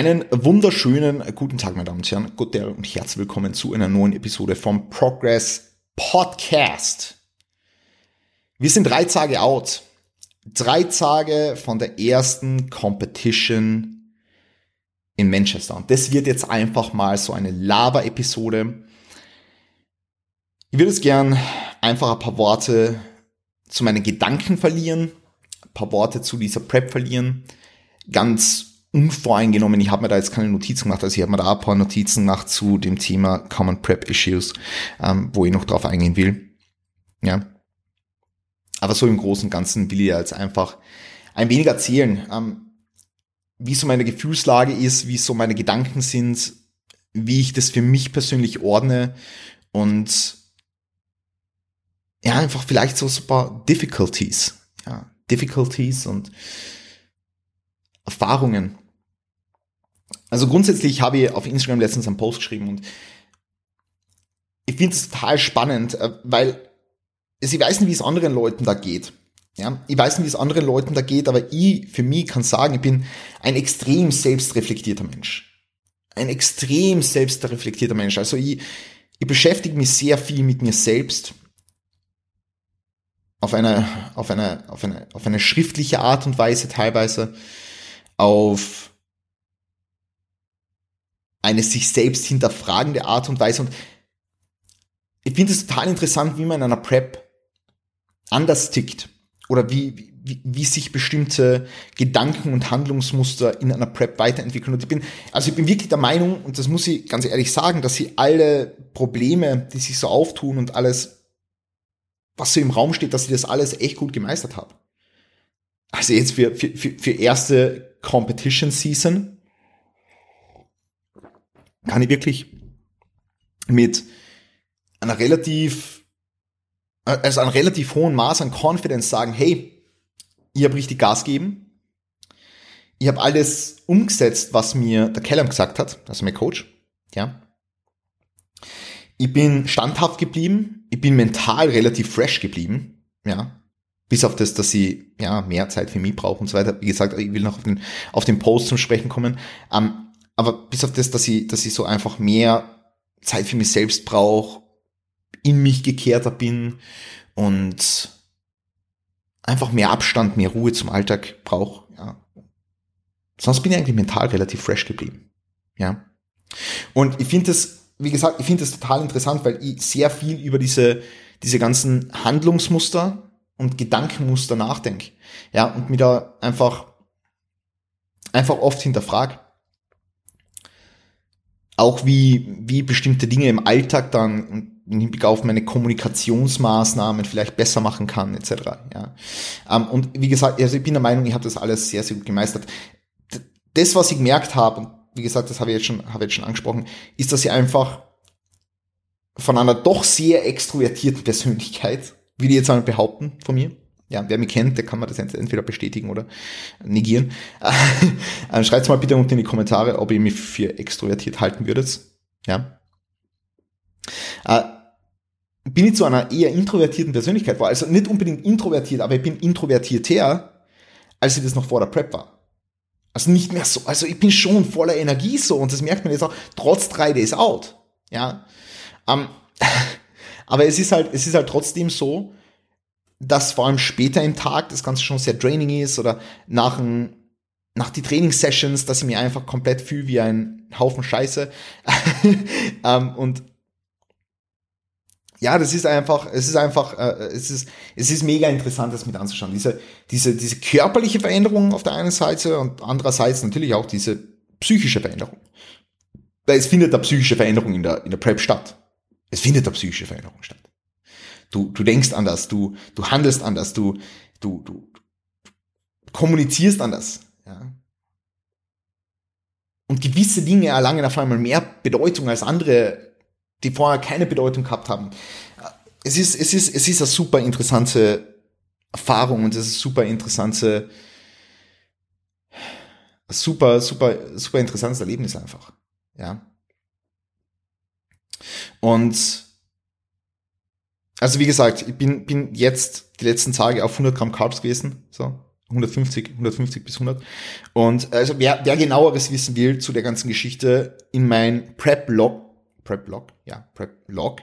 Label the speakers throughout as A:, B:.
A: Einen wunderschönen guten Tag, meine Damen und Herren. Guten und herzlich willkommen zu einer neuen Episode vom Progress Podcast. Wir sind drei Tage out. Drei Tage von der ersten Competition in Manchester. Und das wird jetzt einfach mal so eine Lava-Episode. Ich würde es gern einfach ein paar Worte zu meinen Gedanken verlieren, ein paar Worte zu dieser Prep verlieren, ganz unvoreingenommen. Ich habe mir da jetzt keine Notizen gemacht, also ich habe mir da ein paar Notizen gemacht zu dem Thema Common Prep Issues, ähm, wo ich noch drauf eingehen will. Ja. Aber so im Großen und Ganzen will ich jetzt einfach ein wenig erzählen, ähm, wie so meine Gefühlslage ist, wie so meine Gedanken sind, wie ich das für mich persönlich ordne und ja, einfach vielleicht so ein paar Difficulties, ja, Difficulties und Erfahrungen, also grundsätzlich habe ich auf Instagram letztens einen Post geschrieben und ich finde es total spannend, äh, weil ich weiß nicht, wie es anderen Leuten da geht. Ja, ich weiß nicht, wie es anderen Leuten da geht, aber ich für mich kann sagen, ich bin ein extrem selbstreflektierter Mensch. Ein extrem selbstreflektierter Mensch. Also ich, ich beschäftige mich sehr viel mit mir selbst auf eine, auf eine, auf eine, auf eine schriftliche Art und Weise teilweise, auf eine sich selbst hinterfragende Art und Weise. Und ich finde es total interessant, wie man in einer Prep anders tickt oder wie, wie, wie sich bestimmte Gedanken und Handlungsmuster in einer Prep weiterentwickeln. Und ich bin, also ich bin wirklich der Meinung, und das muss ich ganz ehrlich sagen, dass sie alle Probleme, die sich so auftun und alles, was so im Raum steht, dass sie das alles echt gut gemeistert haben. Also jetzt für, für, für erste Competition Season kann ich wirklich mit einer relativ, also einem relativ hohen Maß an Confidence sagen, hey, ich habe richtig Gas gegeben. Ich habe alles umgesetzt, was mir der Kellum gesagt hat, also mein Coach. Ja. Ich bin standhaft geblieben. Ich bin mental relativ fresh geblieben. Ja. Bis auf das, dass sie ja mehr Zeit für mich brauchen und so weiter. Wie gesagt, ich will noch auf den, auf den Post zum Sprechen kommen. Ähm, aber bis auf das, dass ich, dass ich so einfach mehr Zeit für mich selbst brauche, in mich gekehrter bin und einfach mehr Abstand, mehr Ruhe zum Alltag brauche. Ja. Sonst bin ich eigentlich mental relativ fresh geblieben. Ja. Und ich finde das, wie gesagt, ich finde das total interessant, weil ich sehr viel über diese, diese ganzen Handlungsmuster und Gedankenmuster nachdenke. Ja, und mir da einfach, einfach oft hinterfrage auch wie, wie bestimmte Dinge im Alltag dann im Hinblick auf meine Kommunikationsmaßnahmen vielleicht besser machen kann, etc. Ja. Ähm, und wie gesagt, also ich bin der Meinung, ich habe das alles sehr, sehr gut gemeistert. Das, was ich gemerkt habe, und wie gesagt, das habe ich jetzt schon, habe ich jetzt schon angesprochen, ist, dass ich einfach von einer doch sehr extrovertierten Persönlichkeit, wie die jetzt einmal behaupten von mir, ja, wer mich kennt, der kann mir das entweder bestätigen oder negieren. Äh, Schreibt mal bitte unten in die Kommentare, ob ihr mich für extrovertiert halten würdet. Ja. Äh, bin ich zu einer eher introvertierten Persönlichkeit war, also nicht unbedingt introvertiert, aber ich bin introvertierter, als ich das noch vor der Prep war. Also nicht mehr so, also ich bin schon voller Energie so und das merkt man jetzt auch, trotz drei Days out. Ja. Ähm, aber es ist halt, es ist halt trotzdem so, dass vor allem später im Tag das Ganze schon sehr draining ist oder nach, ein, nach die Trainingssessions, dass ich mir einfach komplett fühle wie ein Haufen Scheiße. ähm, und ja, das ist einfach, es ist einfach, äh, es ist, es ist mega interessant, das mit anzuschauen. Diese, diese, diese körperliche Veränderung auf der einen Seite und andererseits natürlich auch diese psychische Veränderung. Weil es findet eine psychische Veränderung in der, in der Prep statt. Es findet eine psychische Veränderung statt. Du, du denkst anders, du, du handelst anders, du, du, du kommunizierst anders. Ja. Und gewisse Dinge erlangen auf einmal mehr Bedeutung als andere, die vorher keine Bedeutung gehabt haben. Es ist, es ist, es ist eine super interessante Erfahrung und es ist super interessante, super, super, super interessantes Erlebnis einfach. Ja. Und also wie gesagt, ich bin, bin jetzt die letzten Tage auf 100 Gramm Carbs gewesen, so 150, 150 bis 100. Und also wer, wer genaueres wissen will zu der ganzen Geschichte, in mein Prep-Log, Prep-Log, ja, Prep-Log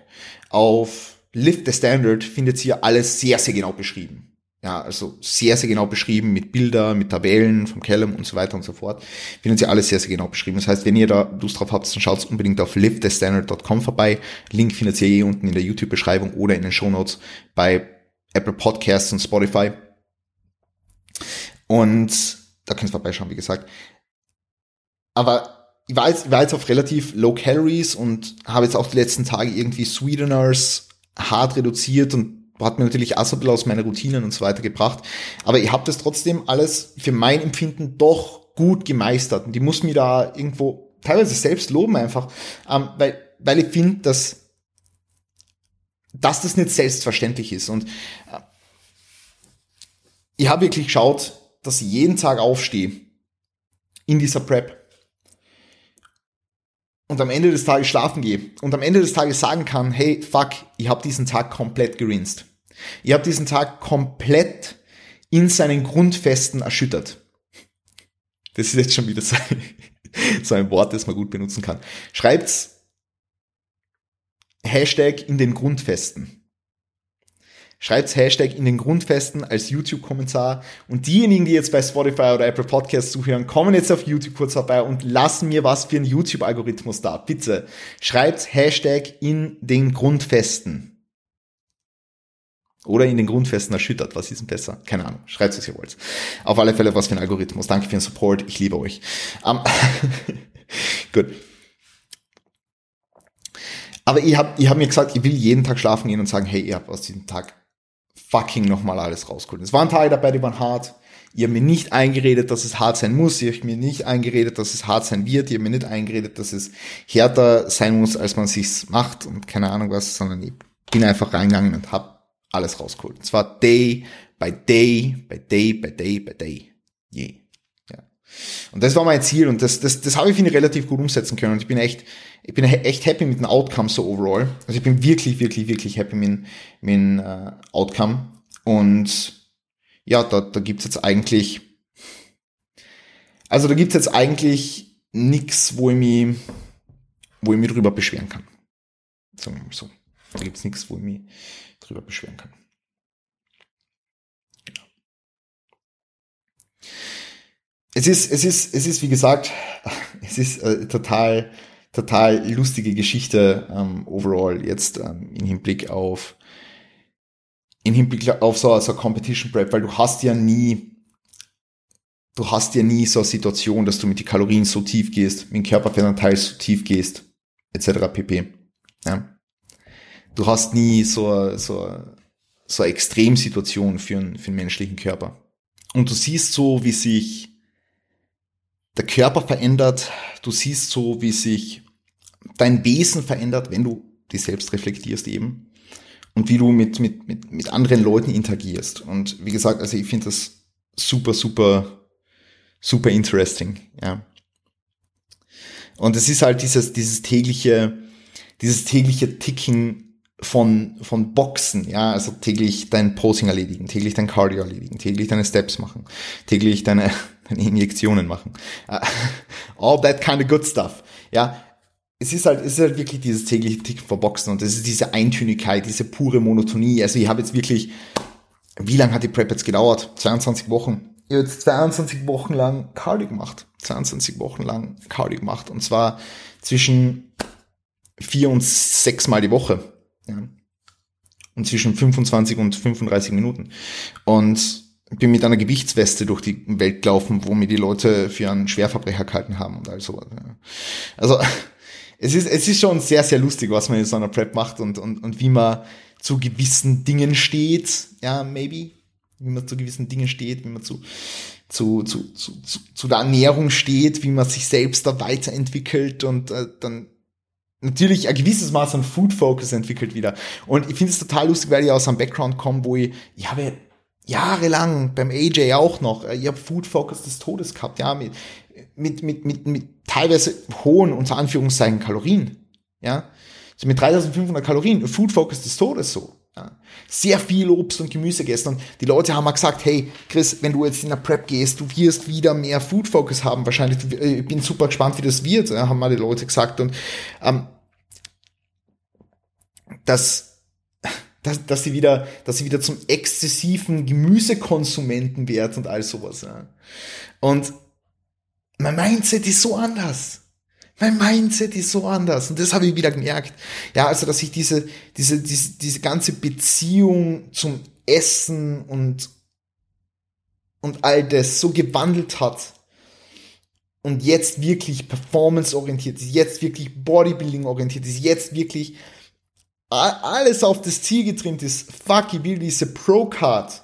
A: auf Lift the Standard findet ihr alles sehr, sehr genau beschrieben. Ja, also sehr, sehr genau beschrieben mit Bilder, mit Tabellen vom Callum und so weiter und so fort. Findet ihr alles sehr, sehr genau beschrieben. Das heißt, wenn ihr da Lust drauf habt, dann schaut unbedingt auf liftthestandard.com vorbei. Link findet ihr eh unten in der YouTube-Beschreibung oder in den Shownotes bei Apple Podcasts und Spotify. Und da könnt ihr vorbeischauen, wie gesagt. Aber ich war jetzt, ich war jetzt auf relativ low calories und habe jetzt auch die letzten Tage irgendwie Sweeteners hart reduziert und hat mir natürlich auch so ein bisschen aus meiner Routinen und so weiter gebracht. Aber ich habe das trotzdem alles für mein Empfinden doch gut gemeistert. Und ich muss mir da irgendwo teilweise selbst loben einfach, ähm, weil, weil ich finde, dass, dass das nicht selbstverständlich ist. Und äh, ich habe wirklich geschaut, dass ich jeden Tag aufstehe in dieser Prep und am Ende des Tages schlafen gehe und am Ende des Tages sagen kann, hey, fuck, ich habe diesen Tag komplett gerinst. Ich habe diesen Tag komplett in seinen Grundfesten erschüttert. Das ist jetzt schon wieder so ein, so ein Wort, das man gut benutzen kann. Schreibt's Hashtag in den Grundfesten. Schreibt's Hashtag in den Grundfesten als YouTube-Kommentar. Und diejenigen, die jetzt bei Spotify oder Apple Podcasts zuhören, kommen jetzt auf YouTube kurz vorbei und lassen mir was für einen YouTube-Algorithmus da. Bitte. Schreibt's Hashtag in den Grundfesten. Oder in den Grundfesten erschüttert. Was ist denn besser? Keine Ahnung. Schreibt es, ihr wollt. Auf alle Fälle was für ein Algorithmus. Danke für den Support. Ich liebe euch. Um, Gut. Aber ich habe ich hab mir gesagt, ich will jeden Tag schlafen gehen und sagen, hey, ihr habt aus diesem Tag fucking nochmal alles rausgeholt. Es waren Tage dabei, die waren hart. Ihr habt mir nicht eingeredet, dass es hart sein muss. Ihr habt mir nicht eingeredet, dass es hart sein wird. Ihr habt mir nicht eingeredet, dass es härter sein muss, als man sich's macht und keine Ahnung was, sondern ich bin einfach reingegangen und hab alles rausgeholt. Und zwar Day by Day, by Day, by Day, by Day. Yeah. Und das war mein Ziel und das, das, das habe ich, finde ich, relativ gut umsetzen können. Und ich bin echt, ich bin echt happy mit dem Outcome so overall. Also ich bin wirklich, wirklich, wirklich happy mit, mit dem uh, Outcome. Und ja, da, da gibt's jetzt eigentlich, also da gibt's jetzt eigentlich nix, wo ich mich, wo ich mich drüber beschweren kann. Sagen wir mal so. Da gibt's nichts, wo ich mich drüber beschweren kann. Genau. Es ist, es ist, es ist, wie gesagt, es ist äh, total, total lustige Geschichte ähm, overall jetzt ähm, im Hinblick auf im Hinblick auf so, so Competition Prep, weil du hast ja nie, du hast ja nie so eine Situation, dass du mit den Kalorien so tief gehst, mit dem Körperfettanteil so tief gehst, etc. pp. Ja du hast nie so, so, so eine Extremsituation für einen, für einen menschlichen Körper. Und du siehst so, wie sich der Körper verändert, du siehst so, wie sich dein Wesen verändert, wenn du dich selbst reflektierst eben und wie du mit, mit, mit, mit anderen Leuten interagierst. Und wie gesagt, also ich finde das super, super, super interesting, ja. Und es ist halt dieses, dieses tägliche, dieses tägliche Ticken von, von Boxen, ja, also täglich dein Posing erledigen, täglich dein Cardio erledigen, täglich deine Steps machen, täglich deine, Injektionen machen. Uh, all that kind of good stuff. Ja, es ist halt, es ist halt wirklich dieses tägliche Ticken von Boxen und es ist diese Eintönigkeit, diese pure Monotonie. Also ich habe jetzt wirklich, wie lange hat die Prep jetzt gedauert? 22 Wochen. Ich habe jetzt 22 Wochen lang Cardio gemacht. 22 Wochen lang Cardio gemacht und zwar zwischen vier und sechs Mal die Woche. Ja. Und zwischen 25 und 35 Minuten. Und bin mit einer Gewichtsweste durch die Welt gelaufen, wo mir die Leute für einen Schwerverbrecher gehalten haben und all sowas. Also es ist, es ist schon sehr, sehr lustig, was man in so einer Prep macht und, und, und wie man zu gewissen Dingen steht. Ja, maybe. Wie man zu gewissen Dingen steht, wie man zu, zu, zu, zu, zu, zu der Ernährung steht, wie man sich selbst da weiterentwickelt und äh, dann natürlich ein gewisses Maß an Food Focus entwickelt wieder. Und ich finde es total lustig, weil ich aus einem Background komme, wo ich, ich habe jahrelang beim AJ auch noch, äh, ich habe Food Focus des Todes gehabt, ja, mit, mit, mit, mit, mit teilweise hohen, unter Anführungszeichen, Kalorien, ja. So mit 3500 Kalorien, Food Focus des Todes so. Ja. sehr viel Obst und Gemüse gegessen. Und die Leute haben mal gesagt, hey, Chris, wenn du jetzt in der Prep gehst, du wirst wieder mehr Food Focus haben. Wahrscheinlich, ich bin super gespannt, wie das wird, haben mal die Leute gesagt. Und ähm, dass, dass, dass sie wieder, dass sie wieder zum exzessiven Gemüsekonsumenten wird und all sowas. Ja. Und mein Mindset ist so anders. Mein Mindset ist so anders. Und das habe ich wieder gemerkt. Ja, also, dass sich diese, diese, diese, diese ganze Beziehung zum Essen und, und all das so gewandelt hat. Und jetzt wirklich performance-orientiert ist, jetzt wirklich Bodybuilding-orientiert ist, jetzt wirklich alles auf das Ziel getrimmt ist. Fuck, ich will diese Pro-Card.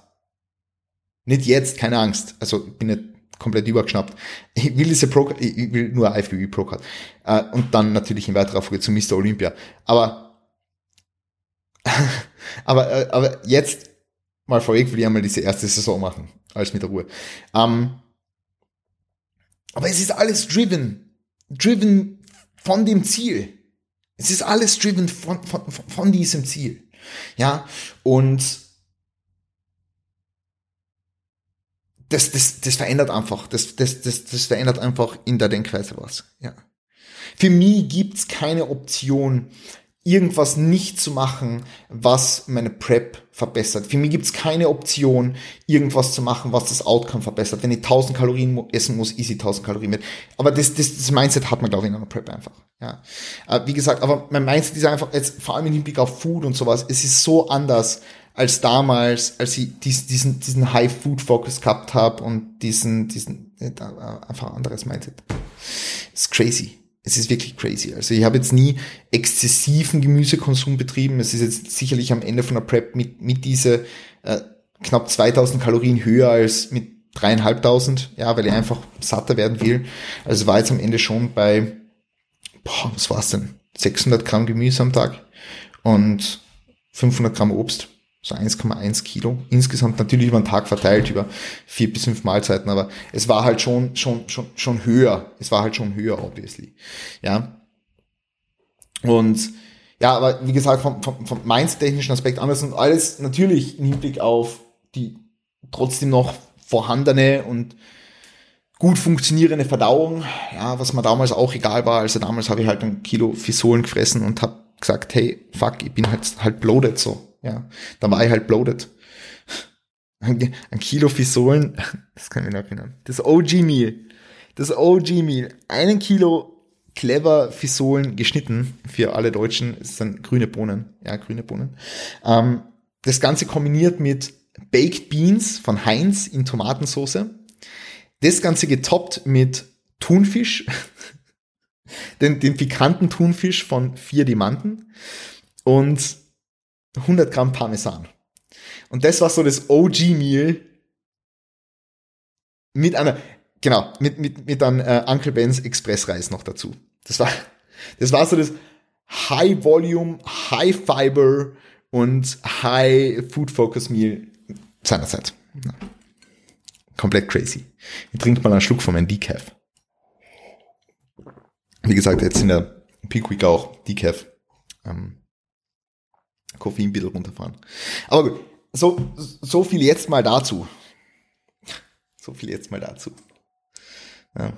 A: Nicht jetzt, keine Angst. Also, ich bin nicht komplett übergeschnappt. Ich will diese Pro, ich will nur IFBB Pro Card. Äh, und dann natürlich in weiterer Folge zu Mr. Olympia. Aber, aber, äh, aber jetzt mal vorweg will ich einmal diese erste Saison machen. Alles mit der Ruhe. Ähm, aber es ist alles driven. Driven von dem Ziel. Es ist alles driven von, von, von diesem Ziel. Ja, und das, das, das verändert einfach, das, das, das, das verändert einfach in der Denkweise was. Ja. Für mich gibt's keine Option, irgendwas nicht zu machen, was meine Prep verbessert. Für mich gibt's keine Option, irgendwas zu machen, was das Outcome verbessert. Wenn ich 1000 Kalorien essen muss, easy 1000 Kalorien mit. Aber das, das, das Mindset hat man, glaube ich, in einer Prep einfach. Ja. Äh, wie gesagt, aber mein Mindset ist einfach, jetzt vor allem im Hinblick auf Food und sowas, es ist so anders als damals, als ich diesen, diesen High-Food-Focus gehabt habe und diesen, diesen, äh, einfach ein anderes Mindset. Ist crazy. Es ist wirklich crazy. Also ich habe jetzt nie exzessiven Gemüsekonsum betrieben. Es ist jetzt sicherlich am Ende von der Prep mit, mit diese äh, knapp 2000 Kalorien höher als mit dreieinhalbtausend, ja, weil ich einfach satter werden will. Also war jetzt am Ende schon bei, boah, was war's denn? 600 Gramm Gemüse am Tag und 500 Gramm Obst so 1,1 Kilo. Insgesamt natürlich über den Tag verteilt, über vier bis fünf Mahlzeiten, aber es war halt schon, schon, schon, schon höher. Es war halt schon höher, obviously. Ja. Und, ja, aber wie gesagt, vom, vom, vom mindset-technischen Aspekt anders und alles natürlich im Hinblick auf die trotzdem noch vorhandene und gut funktionierende Verdauung, ja, was mir damals auch egal war. Also damals habe ich halt ein Kilo Fisolen gefressen und habe gesagt, hey, fuck, ich bin halt, halt bloated so. Ja, da war ich halt bloated. Ein, Kilo Fisolen, das kann ich noch erinnern. Das OG-Meal. Das OG-Meal. Einen Kilo clever Fisolen geschnitten für alle Deutschen. Es sind grüne Bohnen. Ja, grüne Bohnen. Ähm, das Ganze kombiniert mit Baked Beans von Heinz in Tomatensauce. Das Ganze getoppt mit Thunfisch. den, den pikanten Thunfisch von vier Diamanten. Und 100 Gramm Parmesan. Und das war so das OG-Meal mit einer, genau, mit, mit, mit einem äh, Uncle Ben's Express-Reis noch dazu. Das war, das war so das High Volume, High Fiber und High Food Focus Meal seinerzeit. Ja. Komplett crazy. Ich trinke mal einen Schluck von meinem Decaf. Wie gesagt, jetzt in der Peak Week auch Decaf. Ähm, Koffein ein bisschen runterfahren. Aber gut, so, so viel jetzt mal dazu. So viel jetzt mal dazu. Ja.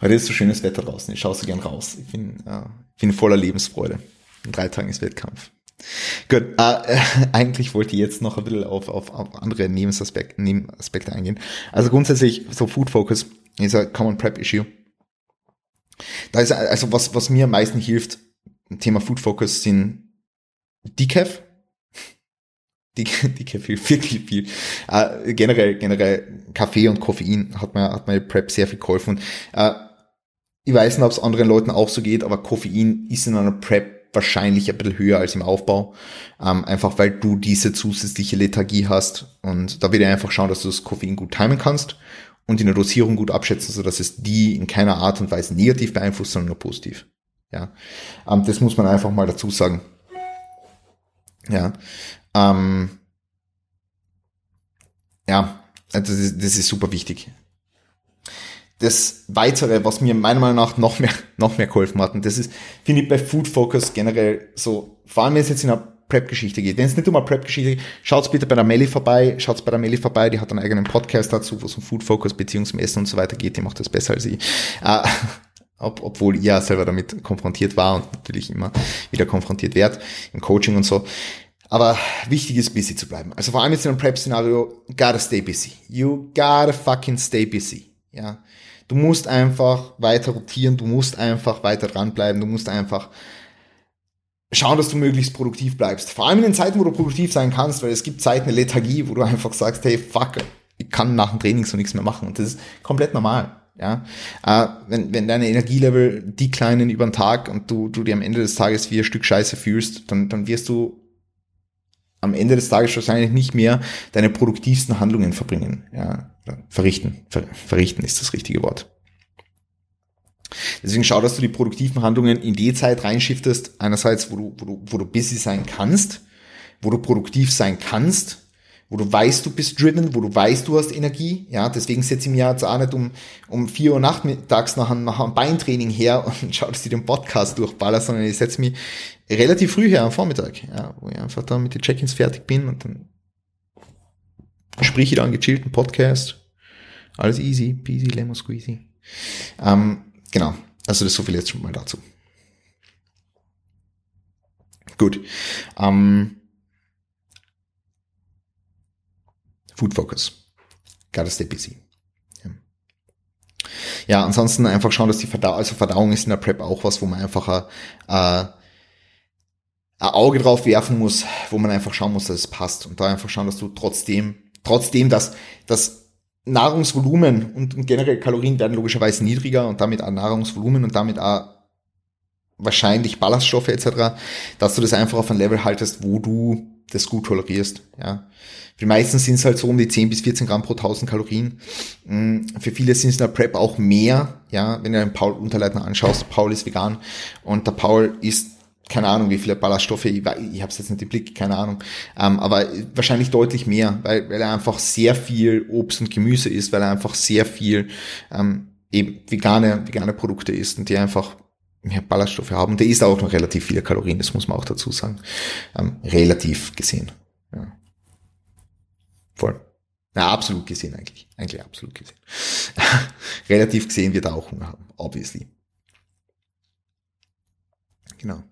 A: Heute ist so schönes Wetter draußen. Ich schaue so gern raus. Ich bin, äh, bin voller Lebensfreude. In drei Tagen ist Wettkampf. Gut, äh, eigentlich wollte ich jetzt noch ein bisschen auf, auf, auf andere Nebenaspekte, Nebenaspekte eingehen. Also grundsätzlich, so Food Focus ist ein Common Prep Issue. Da ist also was, was mir am meisten hilft, Thema Food Focus sind Decaf. Decaf hilft wirklich viel. Äh, generell, generell Kaffee und Koffein hat mir, hat mir Prep sehr viel geholfen. Äh, ich weiß nicht, ob es anderen Leuten auch so geht, aber Koffein ist in einer Prep wahrscheinlich ein bisschen höher als im Aufbau. Ähm, einfach weil du diese zusätzliche Lethargie hast. Und da würde ich einfach schauen, dass du das Koffein gut timen kannst und in der Dosierung gut abschätzen, sodass es die in keiner Art und Weise negativ beeinflusst, sondern nur positiv. Ja, ähm, das muss man einfach mal dazu sagen. Ja, ähm, ja, also das, ist, das ist super wichtig. Das Weitere, was mir meiner Meinung nach noch mehr, noch mehr geholfen hat, und das ist, finde ich bei Food Focus generell so, vor allem wenn es jetzt in einer Prep-Geschichte geht. Wenn es nicht um eine Prep-Geschichte geht, schaut bitte bei der Melli vorbei, schaut bei der Melli vorbei, die hat einen eigenen Podcast dazu, wo es um Food Focus, Beziehung zum Essen und so weiter geht, die macht das besser als ich. Äh, ob, obwohl ich ja selber damit konfrontiert war und natürlich immer wieder konfrontiert wird im Coaching und so. Aber wichtig ist, busy zu bleiben. Also vor allem jetzt in einem Prep-Szenario, gotta stay busy. You gotta fucking stay busy. Ja. Du musst einfach weiter rotieren, du musst einfach weiter dranbleiben, du musst einfach schauen, dass du möglichst produktiv bleibst. Vor allem in den Zeiten, wo du produktiv sein kannst, weil es gibt Zeiten der Lethargie, wo du einfach sagst, hey, fuck, ich kann nach dem Training so nichts mehr machen. Und das ist komplett normal. Ja, äh, wenn, wenn deine Energielevel declinen über den Tag und du, du dir am Ende des Tages wie ein Stück Scheiße fühlst, dann, dann wirst du am Ende des Tages wahrscheinlich nicht mehr deine produktivsten Handlungen verbringen. Ja, verrichten. Ver, verrichten ist das richtige Wort. Deswegen schau, dass du die produktiven Handlungen in die Zeit reinschiftest. Einerseits, wo du, wo du, wo du busy sein kannst, wo du produktiv sein kannst, wo du weißt, du bist driven, wo du weißt, du hast Energie. Ja, deswegen setze ich mir jetzt auch nicht um, um vier Uhr nachmittags nach einem, nach einem Beintraining her und schau, dass ich den Podcast durchballer, sondern ich setze mich relativ früh her am Vormittag, ja, wo ich einfach dann mit den Check-ins fertig bin und dann sprich ich da einen gechillten Podcast. Alles easy, peasy, lemon squeezy. Ähm, genau. Also das so viel jetzt schon mal dazu. Gut. Ähm, Food Focus. Gotta stay busy. Ja. ansonsten einfach schauen, dass die Verdauung, also Verdauung ist in der Prep auch was, wo man einfach äh, ein Auge drauf werfen muss, wo man einfach schauen muss, dass es passt und da einfach schauen, dass du trotzdem, trotzdem, dass das Nahrungsvolumen und, und generell Kalorien werden logischerweise niedriger und damit auch Nahrungsvolumen und damit auch wahrscheinlich Ballaststoffe etc., dass du das einfach auf ein Level haltest, wo du das gut tolerierst. Ja. Für die meisten sind es halt so um die 10 bis 14 Gramm pro 1000 Kalorien. Mm, für viele sind es in der Prep auch mehr. Ja, wenn du den Paul Unterleitner anschaust, Paul ist vegan und der Paul isst keine Ahnung, wie viele Ballaststoffe, ich, ich habe es jetzt nicht im Blick, keine Ahnung, ähm, aber wahrscheinlich deutlich mehr, weil, weil er einfach sehr viel Obst und Gemüse isst, weil er einfach sehr viel ähm, eben vegane, vegane Produkte isst und die einfach mehr Ballaststoffe haben. Der isst auch noch relativ viele Kalorien, das muss man auch dazu sagen. Ähm, relativ gesehen. Ja. Voll. Na, absolut gesehen eigentlich. Eigentlich absolut gesehen. relativ gesehen wird er auch Hunger haben, obviously. Genau.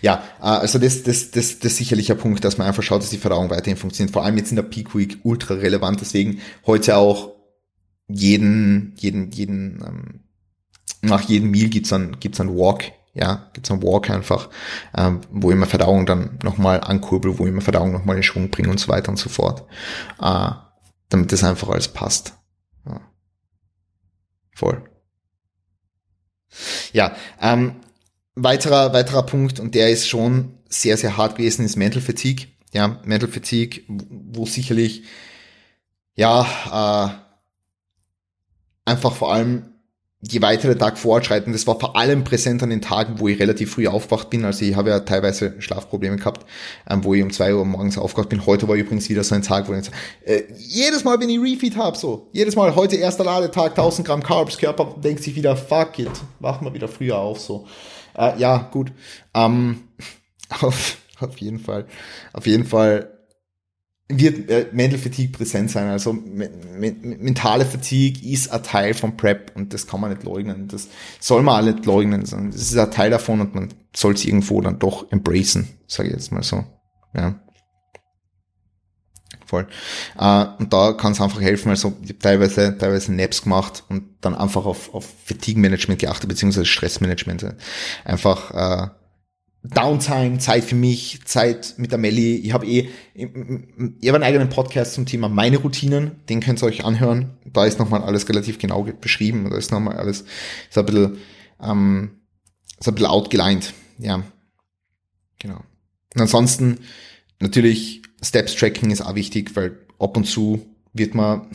A: Ja, äh, also das, das, das, das ist sicherlich ein Punkt, dass man einfach schaut, dass die Verdauung weiterhin funktioniert. Vor allem jetzt in der Peak Week ultra relevant. Deswegen heute auch jeden, jeden, jeden, ähm, nach jedem Meal gibt's dann, gibt's dann Walk. Ja, gibt's einen Walk einfach, ähm, wo immer Verdauung dann nochmal ankurbel, wo immer Verdauung nochmal in Schwung bringe und so weiter und so fort. Äh, damit das einfach alles passt. Ja. Voll. Ja, ähm, weiterer, weiterer Punkt, und der ist schon sehr, sehr hart gewesen, ist Mental Fatigue. Ja, Mental Fatigue, wo sicherlich, ja, äh, einfach vor allem je weiter der Tag fortschreitet, das war vor allem präsent an den Tagen, wo ich relativ früh aufgewacht bin. Also ich habe ja teilweise Schlafprobleme gehabt, ähm, wo ich um zwei Uhr morgens aufgewacht bin. Heute war übrigens wieder so ein Tag, wo ich äh, jedes Mal, wenn ich Refeed habe, so, jedes Mal, heute erster Ladetag, 1000 Gramm Carbs, Körper denkt sich wieder, fuck it, wachen wir wieder früher auf, so. Äh, ja, gut. Ähm, auf, auf jeden Fall. Auf jeden Fall wird äh, Mental Fatigue präsent sein. Also me me mentale Fatigue ist ein Teil von Prep und das kann man nicht leugnen. Das soll man alle nicht leugnen. Das ist ein Teil davon und man soll es irgendwo dann doch embracen, sage ich jetzt mal so. Ja. Voll. Äh, und da kann es einfach helfen, also ich habe teilweise, teilweise Naps gemacht und dann einfach auf, auf Fatigue-Management geachtet, beziehungsweise Stressmanagement. Einfach äh, Downtime, Zeit für mich, Zeit mit der Melli. Ich habe eh, ich, ich habe einen eigenen Podcast zum Thema meine Routinen, den könnt ihr euch anhören. Da ist nochmal alles relativ genau beschrieben. Da ist nochmal alles so ein bisschen, ähm, so ein bisschen outgelined. Ja, genau. Und ansonsten natürlich Steps Tracking ist auch wichtig, weil ab und zu wird man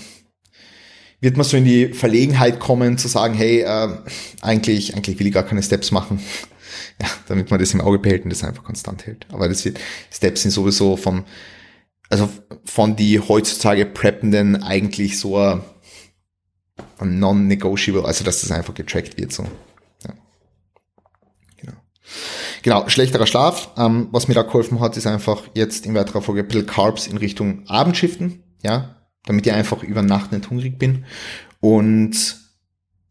A: wird man so in die Verlegenheit kommen zu sagen, hey, äh, eigentlich eigentlich will ich gar keine Steps machen ja, damit man das im Auge behält und das einfach konstant hält. Aber das wird, Steps sind sowieso vom, also von die heutzutage Preppenden eigentlich so ein, non-negotiable, also dass das einfach getrackt wird, so. Ja. Genau. genau, schlechterer Schlaf. Ähm, was mir da geholfen hat, ist einfach jetzt in weiterer Folge ein bisschen Carbs in Richtung Abend shiften, ja, damit ich einfach über Nacht nicht hungrig bin. Und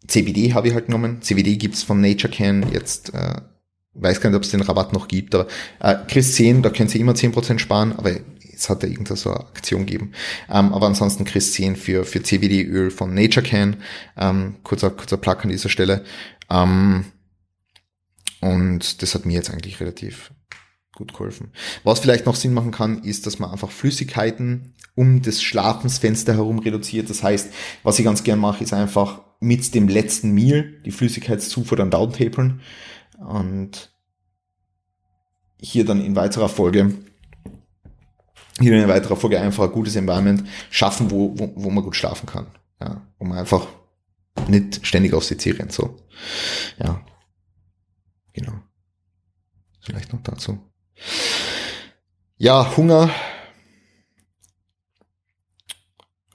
A: CBD habe ich halt genommen. CBD gibt's von Nature Can jetzt, äh, weiß gar nicht, ob es den Rabatt noch gibt, aber äh, Chris 10, da können Sie immer 10% sparen, aber es hat da irgendeine so eine Aktion gegeben. Ähm, aber ansonsten Chris 10 für, für CBD-Öl von Nature Can. Ähm, kurzer, kurzer Plug an dieser Stelle. Ähm, und das hat mir jetzt eigentlich relativ gut geholfen. Was vielleicht noch Sinn machen kann, ist, dass man einfach Flüssigkeiten um das Schlafensfenster herum reduziert. Das heißt, was ich ganz gern mache, ist einfach mit dem letzten Meal die Flüssigkeitszufuhr dann downtapern und hier dann in weiterer Folge hier in weiterer Folge einfach ein gutes Environment schaffen, wo, wo, wo man gut schlafen kann. Ja, wo man einfach nicht ständig aufs CC rennt, so. Ja. Genau. Vielleicht noch dazu. Ja, Hunger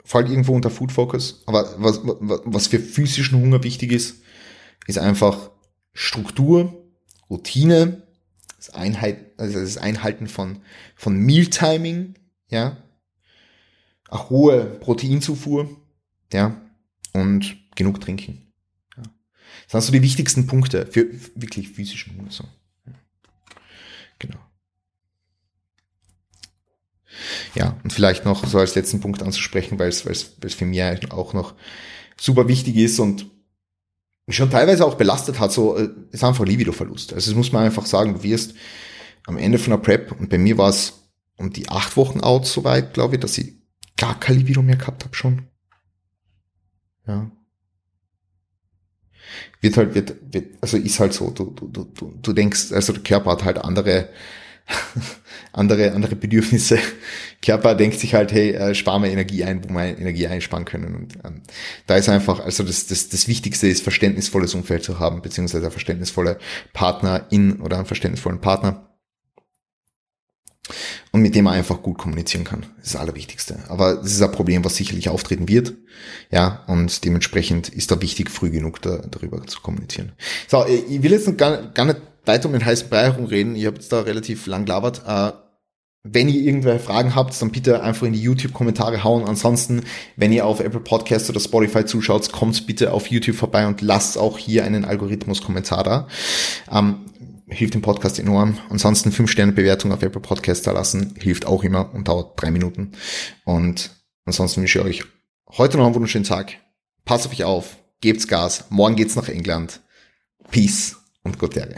A: fällt irgendwo unter Food Focus, aber was, was für physischen Hunger wichtig ist, ist einfach Struktur, Routine, das, Einheit, also das Einhalten von, von Mealtiming, ja, eine hohe Proteinzufuhr, ja, und genug trinken. Ja. Das sind so die wichtigsten Punkte für wirklich physischen Hunger. So. Genau. Ja, und vielleicht noch so als letzten Punkt anzusprechen, weil es für mich auch noch super wichtig ist und schon teilweise auch belastet hat, so äh, ist einfach Libido-Verlust. Also das muss man einfach sagen, du wirst am Ende von der Prep, und bei mir war es um die acht Wochen out soweit, glaube ich, dass ich gar kein Libido mehr gehabt habe schon. Ja. Wird halt, wird, wird, also ist halt so, du, du, du, du denkst, also der Körper hat halt andere andere, andere Bedürfnisse. Körper denkt sich halt, hey, äh, sparen wir Energie ein, wo wir Energie einsparen können. Und ähm, da ist einfach, also das, das, das Wichtigste ist, verständnisvolles Umfeld zu haben, beziehungsweise ein verständnisvolle Partner in oder einen verständnisvollen Partner. Und mit dem man einfach gut kommunizieren kann. Das ist das Allerwichtigste. Aber das ist ein Problem, was sicherlich auftreten wird. Ja, und dementsprechend ist da wichtig, früh genug da, darüber zu kommunizieren. So, ich will jetzt gar, gar nicht weiter um den heißen Brei herumreden. Ich habe jetzt da relativ lang labert. Äh, wenn ihr irgendwelche Fragen habt, dann bitte einfach in die YouTube-Kommentare hauen. Ansonsten, wenn ihr auf Apple Podcasts oder Spotify zuschaut, kommt bitte auf YouTube vorbei und lasst auch hier einen Algorithmus-Kommentar da. Ähm, hilft dem Podcast enorm. Ansonsten 5-Sterne-Bewertung auf Apple Podcasts da lassen, hilft auch immer und dauert drei Minuten. Und ansonsten wünsche ich euch heute noch einen wunderschönen Tag. Passt auf euch auf, gebt's Gas. Morgen geht's nach England. Peace und gute Erde.